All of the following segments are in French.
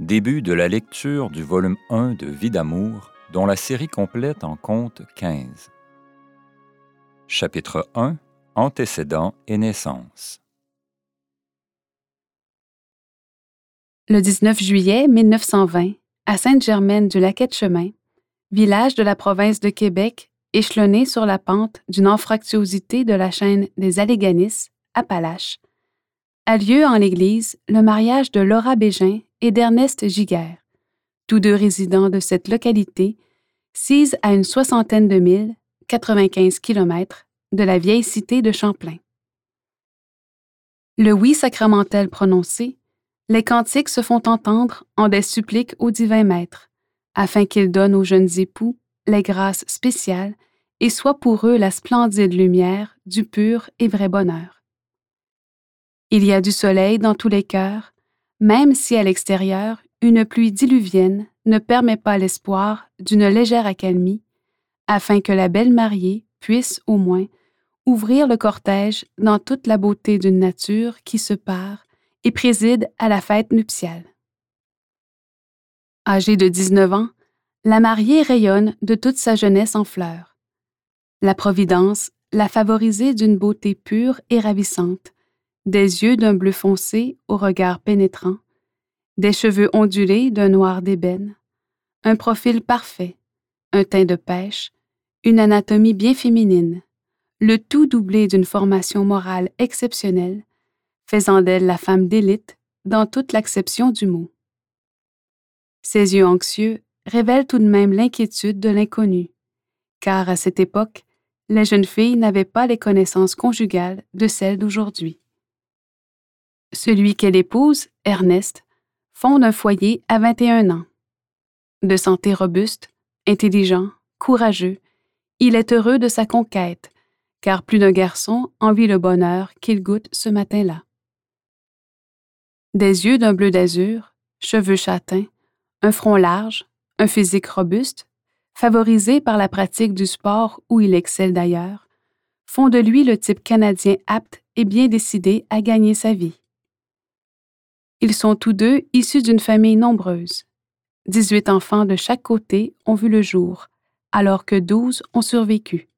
Début de la lecture du volume 1 de Vie d'amour, dont la série complète en compte 15. Chapitre 1 Antécédents et naissance. Le 19 juillet 1920, à Sainte-Germaine-du-Lac-Chemin, village de la province de Québec, échelonné sur la pente d'une anfractuosité de la chaîne des Alléganisses, Appalaches, a lieu en l'Église le mariage de Laura Bégin et d'Ernest Giguère, tous deux résidents de cette localité, sise à une soixantaine de milles, 95 km, de la vieille cité de Champlain. Le oui sacramentel prononcé, les cantiques se font entendre en des suppliques au divin maître, afin qu'il donne aux jeunes époux les grâces spéciales et soit pour eux la splendide lumière du pur et vrai bonheur. Il y a du soleil dans tous les cœurs, même si à l'extérieur, une pluie diluvienne ne permet pas l'espoir d'une légère accalmie, afin que la belle mariée puisse, au moins, ouvrir le cortège dans toute la beauté d'une nature qui se part et préside à la fête nuptiale. Âgée de 19 ans, la mariée rayonne de toute sa jeunesse en fleurs. La Providence l'a favorisée d'une beauté pure et ravissante, des yeux d'un bleu foncé au regard pénétrant, des cheveux ondulés d'un noir d'ébène, un profil parfait, un teint de pêche, une anatomie bien féminine, le tout doublé d'une formation morale exceptionnelle, faisant d'elle la femme d'élite dans toute l'acception du mot. Ses yeux anxieux révèlent tout de même l'inquiétude de l'inconnu, car à cette époque, les jeunes filles n'avaient pas les connaissances conjugales de celles d'aujourd'hui. Celui qu'elle épouse, Ernest, fonde un foyer à 21 ans. De santé robuste, intelligent, courageux, il est heureux de sa conquête, car plus d'un garçon envie le bonheur qu'il goûte ce matin-là. Des yeux d'un bleu d'azur, cheveux châtains, un front large, un physique robuste, favorisé par la pratique du sport où il excelle d'ailleurs, font de lui le type canadien apte et bien décidé à gagner sa vie. Ils sont tous deux issus d'une famille nombreuse. 18 enfants de chaque côté ont vu le jour, alors que 12 ont survécu.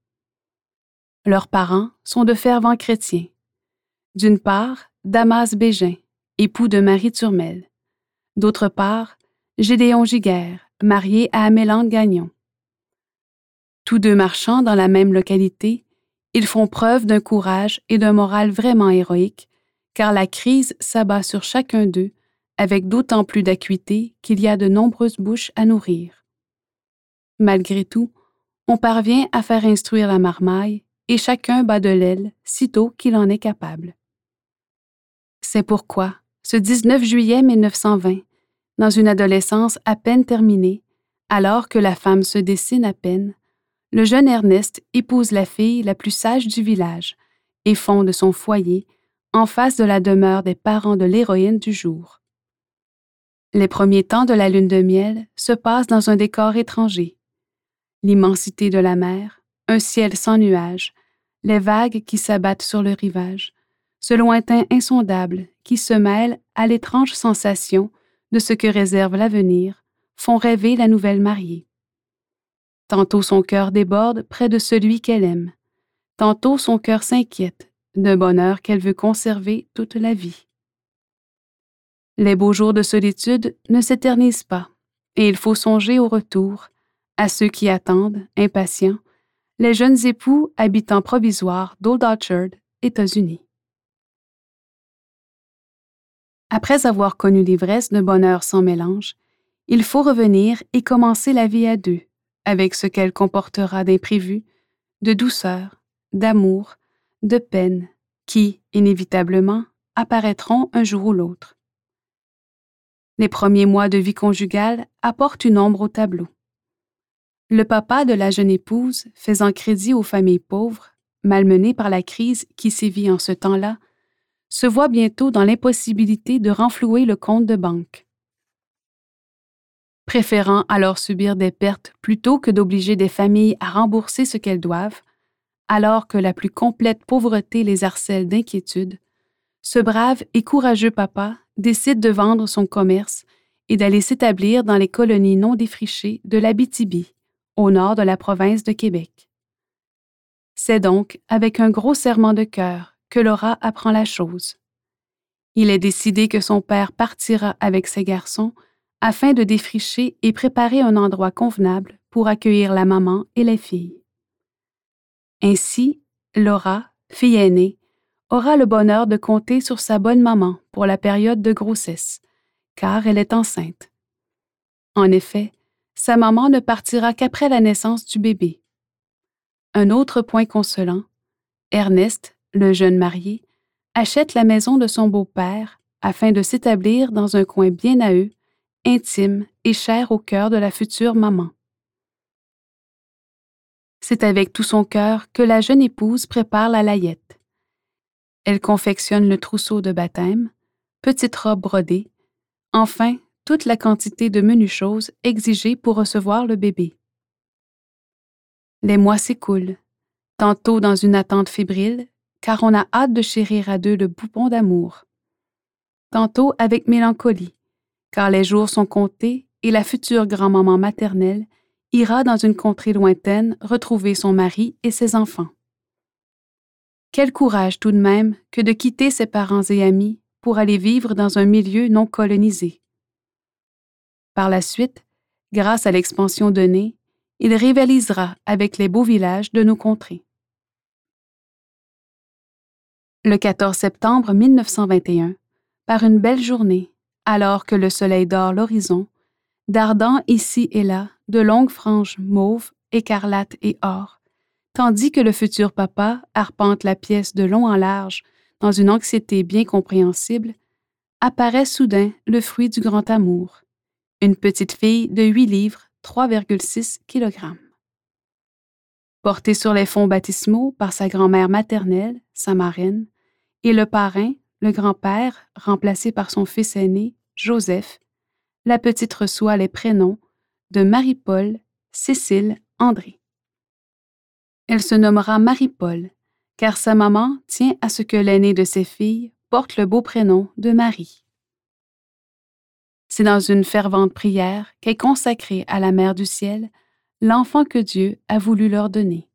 Leurs parents sont de fervents chrétiens. D'une part, Damas Bégin, époux de Marie Turmel. D'autre part, Gédéon Giguère, marié à Amélande Gagnon. Tous deux marchant dans la même localité, ils font preuve d'un courage et d'un moral vraiment héroïque car la crise s'abat sur chacun d'eux avec d'autant plus d'acuité qu'il y a de nombreuses bouches à nourrir. Malgré tout, on parvient à faire instruire la marmaille et chacun bat de l'aile sitôt qu'il en est capable. C'est pourquoi, ce 19 juillet 1920, dans une adolescence à peine terminée, alors que la femme se dessine à peine, le jeune Ernest épouse la fille la plus sage du village et fonde son foyer en face de la demeure des parents de l'héroïne du jour. Les premiers temps de la lune de miel se passent dans un décor étranger. L'immensité de la mer, un ciel sans nuages, les vagues qui s'abattent sur le rivage, ce lointain insondable qui se mêle à l'étrange sensation de ce que réserve l'avenir, font rêver la nouvelle mariée. Tantôt son cœur déborde près de celui qu'elle aime, tantôt son cœur s'inquiète d'un bonheur qu'elle veut conserver toute la vie. Les beaux jours de solitude ne s'éternisent pas, et il faut songer au retour, à ceux qui attendent, impatients, les jeunes époux habitants provisoires d'Old Orchard, États-Unis. Après avoir connu l'ivresse d'un bonheur sans mélange, il faut revenir et commencer la vie à deux, avec ce qu'elle comportera d'imprévu, de douceur, d'amour, de peines qui, inévitablement, apparaîtront un jour ou l'autre. Les premiers mois de vie conjugale apportent une ombre au tableau. Le papa de la jeune épouse, faisant crédit aux familles pauvres, malmenées par la crise qui sévit en ce temps-là, se voit bientôt dans l'impossibilité de renflouer le compte de banque. Préférant alors subir des pertes plutôt que d'obliger des familles à rembourser ce qu'elles doivent, alors que la plus complète pauvreté les harcèle d'inquiétude, ce brave et courageux papa décide de vendre son commerce et d'aller s'établir dans les colonies non défrichées de l'Abitibi, au nord de la province de Québec. C'est donc avec un gros serment de cœur que Laura apprend la chose. Il est décidé que son père partira avec ses garçons afin de défricher et préparer un endroit convenable pour accueillir la maman et les filles. Ainsi, Laura, fille aînée, aura le bonheur de compter sur sa bonne maman pour la période de grossesse, car elle est enceinte. En effet, sa maman ne partira qu'après la naissance du bébé. Un autre point consolant, Ernest, le jeune marié, achète la maison de son beau-père afin de s'établir dans un coin bien à eux, intime et cher au cœur de la future maman. C'est avec tout son cœur que la jeune épouse prépare la layette. Elle confectionne le trousseau de baptême, petite robe brodée, enfin toute la quantité de menues choses exigées pour recevoir le bébé. Les mois s'écoulent, tantôt dans une attente fébrile, car on a hâte de chérir à deux le boupon d'amour, tantôt avec mélancolie, car les jours sont comptés et la future grand-maman maternelle ira dans une contrée lointaine retrouver son mari et ses enfants. Quel courage tout de même que de quitter ses parents et amis pour aller vivre dans un milieu non colonisé. Par la suite, grâce à l'expansion Nez, il rivalisera avec les beaux villages de nos contrées. Le 14 septembre 1921, par une belle journée, alors que le soleil dort l'horizon, dardant ici et là de longues franges mauves, écarlates et or, tandis que le futur papa arpente la pièce de long en large dans une anxiété bien compréhensible, apparaît soudain le fruit du grand amour, une petite fille de 8 livres, 3,6 kg. Portée sur les fonds baptismaux par sa grand-mère maternelle, sa marraine, et le parrain, le grand-père, remplacé par son fils aîné, Joseph, la petite reçoit les prénoms de Marie-Paul, Cécile, André. Elle se nommera Marie-Paul, car sa maman tient à ce que l'aînée de ses filles porte le beau prénom de Marie. C'est dans une fervente prière qu'est consacrée à la Mère du Ciel l'enfant que Dieu a voulu leur donner.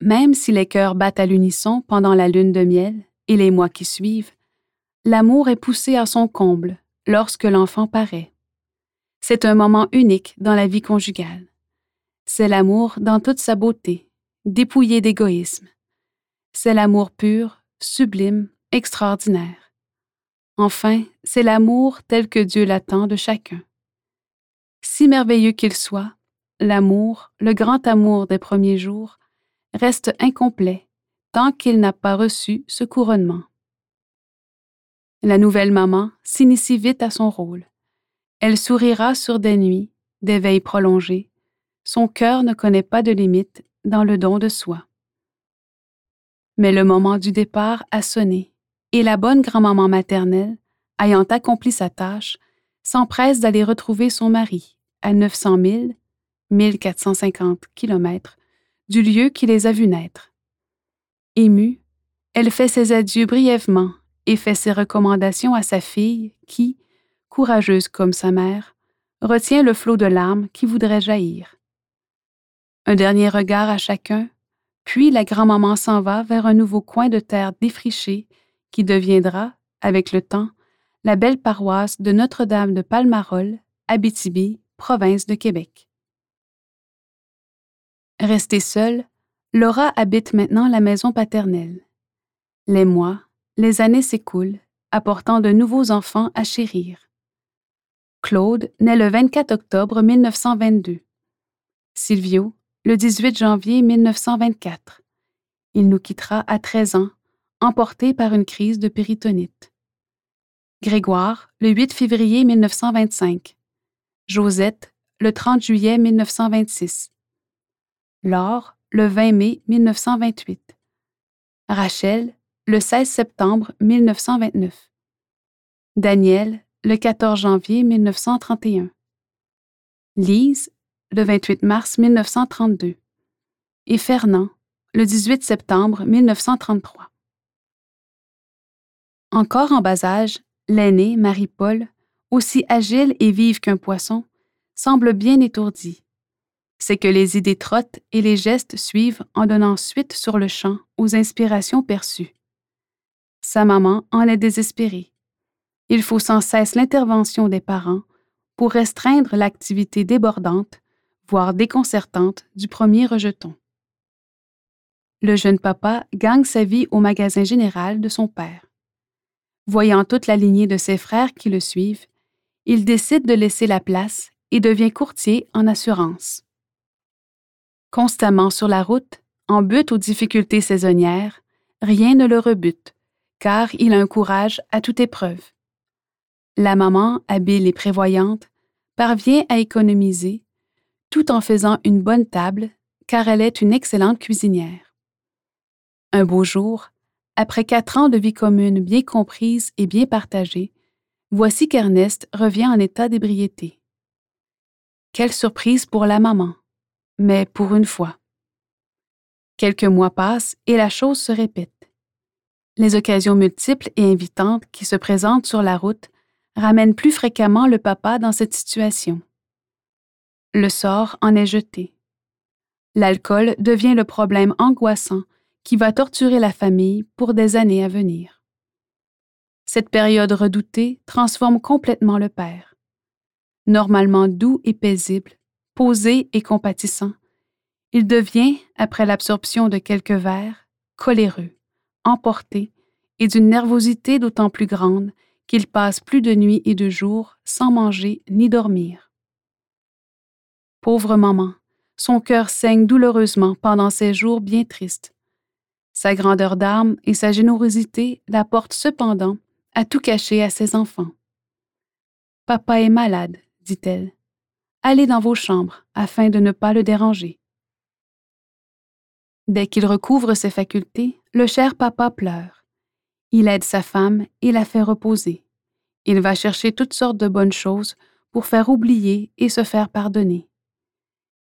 Même si les cœurs battent à l'unisson pendant la lune de miel et les mois qui suivent, l'amour est poussé à son comble lorsque l'enfant paraît. C'est un moment unique dans la vie conjugale. C'est l'amour dans toute sa beauté, dépouillé d'égoïsme. C'est l'amour pur, sublime, extraordinaire. Enfin, c'est l'amour tel que Dieu l'attend de chacun. Si merveilleux qu'il soit, l'amour, le grand amour des premiers jours, reste incomplet tant qu'il n'a pas reçu ce couronnement. La nouvelle maman s'initie vite à son rôle. Elle sourira sur des nuits, des veilles prolongées. Son cœur ne connaît pas de limite dans le don de soi. Mais le moment du départ a sonné, et la bonne grand-maman maternelle, ayant accompli sa tâche, s'empresse d'aller retrouver son mari à 900 000, 1450 km du lieu qui les a vus naître. Émue, elle fait ses adieux brièvement et fait ses recommandations à sa fille qui, courageuse comme sa mère, retient le flot de larmes qui voudrait jaillir. Un dernier regard à chacun, puis la grand-maman s'en va vers un nouveau coin de terre défriché qui deviendra, avec le temps, la belle paroisse de Notre-Dame de Palmarol, Abitibi, province de Québec. Restée seule, Laura habite maintenant la maison paternelle. Les mois, les années s'écoulent, apportant de nouveaux enfants à chérir. Claude naît le 24 octobre 1922. Silvio, le 18 janvier 1924. Il nous quittera à 13 ans, emporté par une crise de péritonite. Grégoire, le 8 février 1925. Josette, le 30 juillet 1926. Laure, le 20 mai 1928. Rachel, le 16 septembre 1929. Daniel, le 14 janvier 1931. Lise, le 28 mars 1932. Et Fernand, le 18 septembre 1933. Encore en bas âge, L'aînée, Marie-Paul, aussi agile et vive qu'un poisson, semble bien étourdie. C'est que les idées trottent et les gestes suivent en donnant suite sur le champ aux inspirations perçues. Sa maman en est désespérée. Il faut sans cesse l'intervention des parents pour restreindre l'activité débordante, voire déconcertante, du premier rejeton. Le jeune papa gagne sa vie au magasin général de son père. Voyant toute la lignée de ses frères qui le suivent, il décide de laisser la place et devient courtier en assurance. Constamment sur la route, en but aux difficultés saisonnières, rien ne le rebute, car il a un courage à toute épreuve. La maman, habile et prévoyante, parvient à économiser, tout en faisant une bonne table, car elle est une excellente cuisinière. Un beau jour, après quatre ans de vie commune bien comprise et bien partagée, voici qu'Ernest revient en état d'ébriété. Quelle surprise pour la maman, mais pour une fois. Quelques mois passent et la chose se répète. Les occasions multiples et invitantes qui se présentent sur la route ramènent plus fréquemment le papa dans cette situation. Le sort en est jeté. L'alcool devient le problème angoissant qui va torturer la famille pour des années à venir. Cette période redoutée transforme complètement le père. Normalement doux et paisible, posé et compatissant, il devient, après l'absorption de quelques verres, coléreux, emporté et d'une nervosité d'autant plus grande qu'il passe plus de nuits et de jours sans manger ni dormir. Pauvre maman, son cœur saigne douloureusement pendant ces jours bien tristes, sa grandeur d'âme et sa générosité la portent cependant à tout cacher à ses enfants. Papa est malade, dit-elle. Allez dans vos chambres afin de ne pas le déranger. Dès qu'il recouvre ses facultés, le cher papa pleure. Il aide sa femme et la fait reposer. Il va chercher toutes sortes de bonnes choses pour faire oublier et se faire pardonner.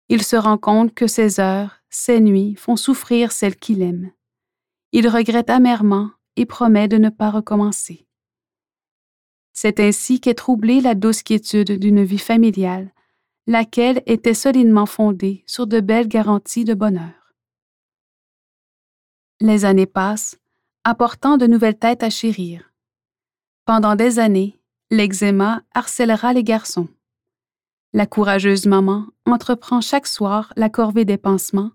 Il se rend compte que ses heures, ses nuits font souffrir celle qu'il aime. Il regrette amèrement et promet de ne pas recommencer. C'est ainsi qu'est troublée la douce quiétude d'une vie familiale, laquelle était solidement fondée sur de belles garanties de bonheur. Les années passent, apportant de nouvelles têtes à chérir. Pendant des années, l'eczéma harcèlera les garçons. La courageuse maman entreprend chaque soir la corvée des pansements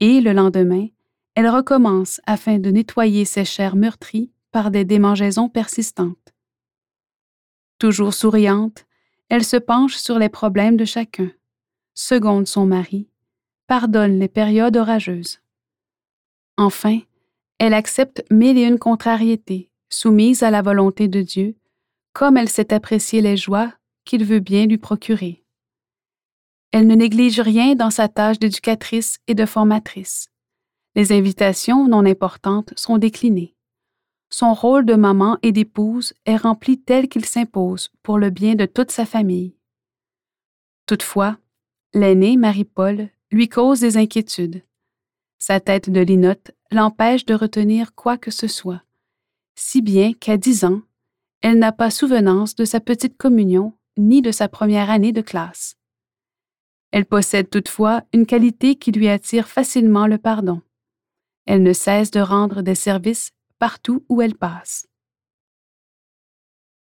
et, le lendemain, elle recommence afin de nettoyer ses chairs meurtries par des démangeaisons persistantes. Toujours souriante, elle se penche sur les problèmes de chacun, seconde son mari, pardonne les périodes orageuses. Enfin, elle accepte mille et une contrariétés, soumise à la volonté de Dieu, comme elle sait apprécier les joies qu'il veut bien lui procurer. Elle ne néglige rien dans sa tâche d'éducatrice et de formatrice. Les invitations non importantes sont déclinées. Son rôle de maman et d'épouse est rempli tel qu'il s'impose pour le bien de toute sa famille. Toutefois, l'aînée, Marie-Paul, lui cause des inquiétudes. Sa tête de linotte l'empêche de retenir quoi que ce soit, si bien qu'à dix ans, elle n'a pas souvenance de sa petite communion ni de sa première année de classe. Elle possède toutefois une qualité qui lui attire facilement le pardon. Elle ne cesse de rendre des services partout où elle passe.